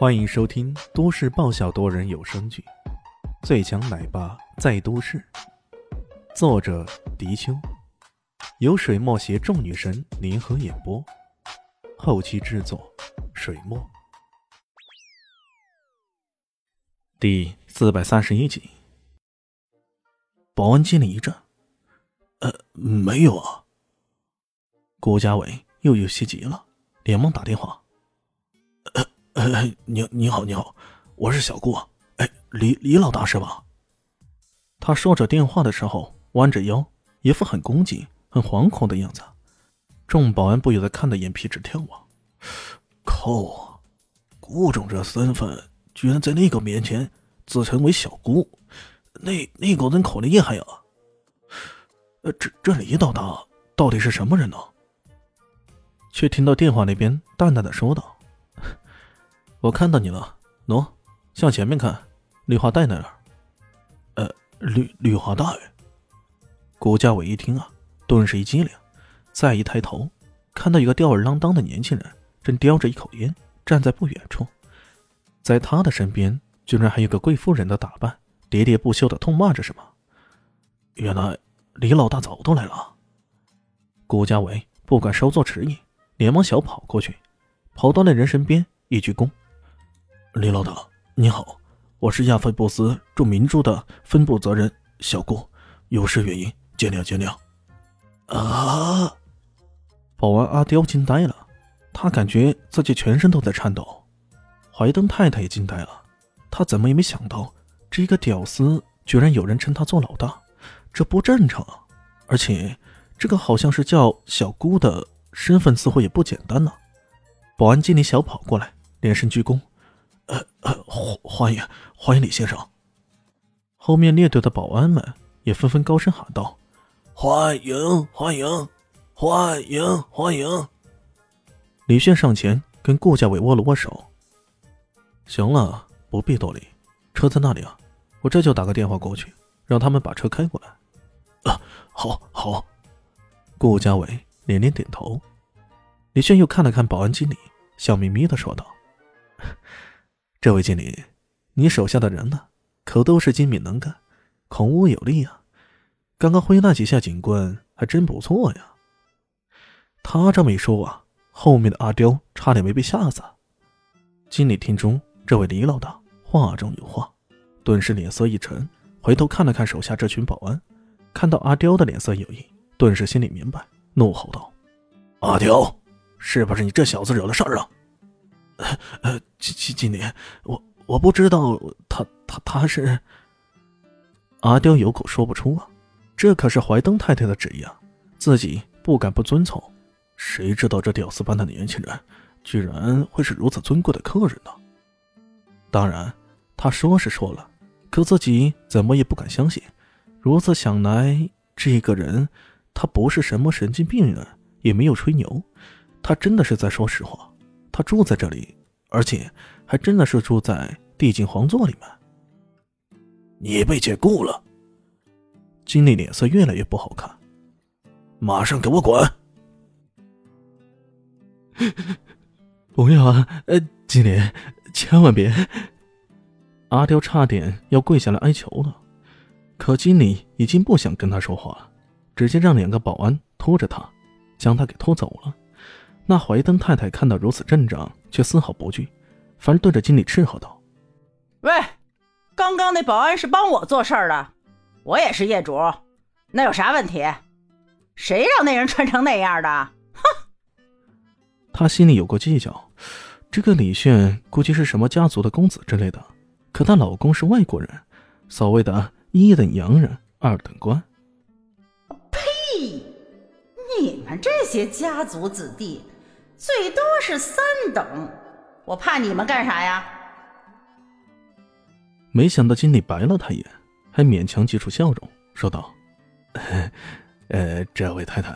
欢迎收听都市爆笑多人有声剧《最强奶爸在都市》，作者：迪秋，由水墨携众女神联合演播，后期制作：水墨。第四百三十一集，保安经理一怔：“呃，没有啊。”顾家伟又有些急了，连忙打电话。哎，你你好，你好，我是小顾。哎，李李老大是吧？他说着电话的时候，弯着腰，一副很恭敬、很惶恐的样子。众保安不由得看得眼皮直跳啊！靠，顾总这身份，居然在那个面前自称为小顾，那那个人可厉害呀！呃，这这李老大到底是什么人呢？却听到电话那边淡淡的说道。我看到你了，喏，向前面看，绿化带那儿。呃，绿绿化带。顾家伟一听啊，顿时一激灵，再一抬头，看到一个吊儿郎当的年轻人正叼着一口烟站在不远处，在他的身边居然还有个贵妇人的打扮，喋喋不休的痛骂着什么。原来李老大早都来了。顾家伟不敢稍作迟疑，连忙小跑过去，跑到那人身边，一鞠躬。李老大，你好，我是亚非布斯驻明珠的分部责人小顾，有失远迎，见谅见谅。啊！保安阿刁惊呆了，他感觉自己全身都在颤抖。怀登太太也惊呆了，她怎么也没想到，这一个屌丝居然有人称他做老大，这不正常啊。而且，这个好像是叫小姑的身份似乎也不简单呢。保安经理小跑过来，连声鞠躬。欢欢迎欢迎李先生。后面列队的保安们也纷纷高声喊道：“欢迎欢迎欢迎欢迎！”李炫上前跟顾家伟握了握手。行了，不必多礼，车在那里啊，我这就打个电话过去，让他们把车开过来。啊，好，好。顾家伟连连点头。李炫又看了看保安经理，笑眯眯的说道。这位经理，你手下的人呢，可都是精明能干、孔武有力啊！刚刚挥那几下警棍还真不错呀。他这么一说啊，后面的阿刁差点没被吓死。经理听中，这位李老大话中有话，顿时脸色一沉，回头看了看手下这群保安，看到阿刁的脸色有异，顿时心里明白，怒吼道：“阿刁，是不是你这小子惹了事儿啊？”呃，经经经理，我我不知道他他他是阿刁有口说不出啊，这可是怀登太太的旨意啊，自己不敢不遵从。谁知道这屌丝般的年轻人，居然会是如此尊贵的客人呢？当然，他说是说了，可自己怎么也不敢相信。如此想来，这个人他不是什么神经病人，也没有吹牛，他真的是在说实话。他住在这里，而且还真的是住在帝境皇座里面。你被解雇了，经理脸色越来越不好看，马上给我滚！不要啊，呃，经理，千万别！阿刁差点要跪下来哀求了，可经理已经不想跟他说话，直接让两个保安拖着他，将他给拖走了。那怀登太太看到如此阵仗，却丝毫不惧，反而对着经理斥喝道：“喂，刚刚那保安是帮我做事儿的，我也是业主，那有啥问题？谁让那人穿成那样的？哼！”他心里有过计较，这个李炫估计是什么家族的公子之类的，可她老公是外国人，所谓的一等洋人，二等官。呸！你们这些家族子弟。最多是三等，我怕你们干啥呀？没想到经理白了他一眼，还勉强挤出笑容，说道：“ 呃，这位太太，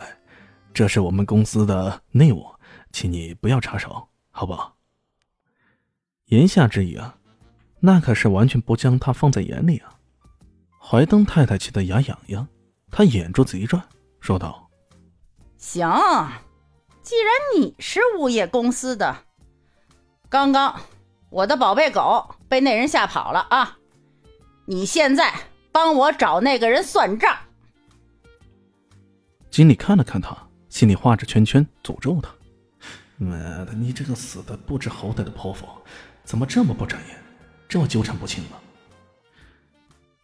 这是我们公司的内务，请你不要插手，好不好？”言下之意啊，那可是完全不将他放在眼里啊！怀登太太气得牙痒痒，她眼珠子一转，说道：“行。”既然你是物业公司的，刚刚我的宝贝狗被那人吓跑了啊！你现在帮我找那个人算账。经理看了看他，心里画着圈圈，诅咒他：“妈的，你这个死的不知好歹的泼妇，怎么这么不长眼，这么纠缠不清呢？”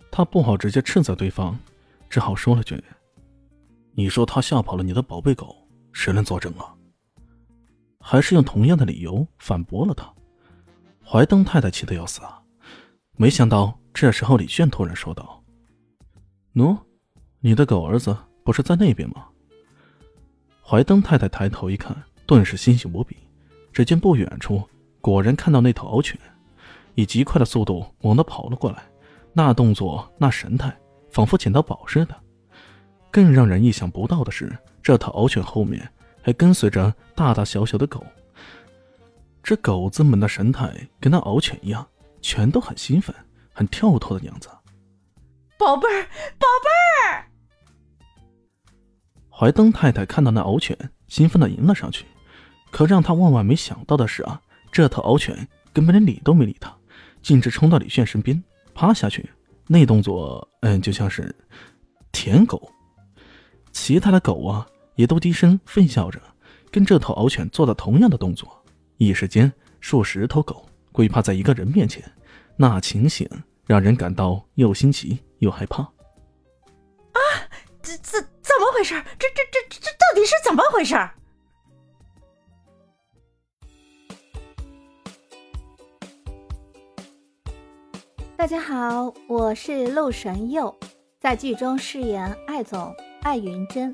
他不好直接斥责对方，只好说了句：“你说他吓跑了你的宝贝狗，谁能作证啊？”还是用同样的理由反驳了他。怀登太太气得要死啊！没想到这时候李炫突然说道：“喏，你的狗儿子不是在那边吗？”怀登太太抬头一看，顿时欣喜无比。只见不远处果然看到那头獒犬，以极快的速度猛地跑了过来，那动作那神态，仿佛捡到宝似的。更让人意想不到的是，这头獒犬后面还跟随着大大小小的狗。这狗子们的神态跟那獒犬一样，全都很兴奋、很跳脱的样子。宝贝儿，宝贝儿！怀登太太看到那獒犬，兴奋的迎了上去。可让他万万没想到的是啊，这头獒犬根本连理都没理他，径直冲到李炫身边，趴下去。那动作，嗯，就像是舔狗。其他的狗啊，也都低声吠笑着，跟这头獒犬做了同样的动作。一时间，数十头狗跪趴在一个人面前，那情形让人感到又新奇又害怕。啊，这这怎么回事？这这这这到底是怎么回事？大家好，我是陆神佑，在剧中饰演艾总艾云珍。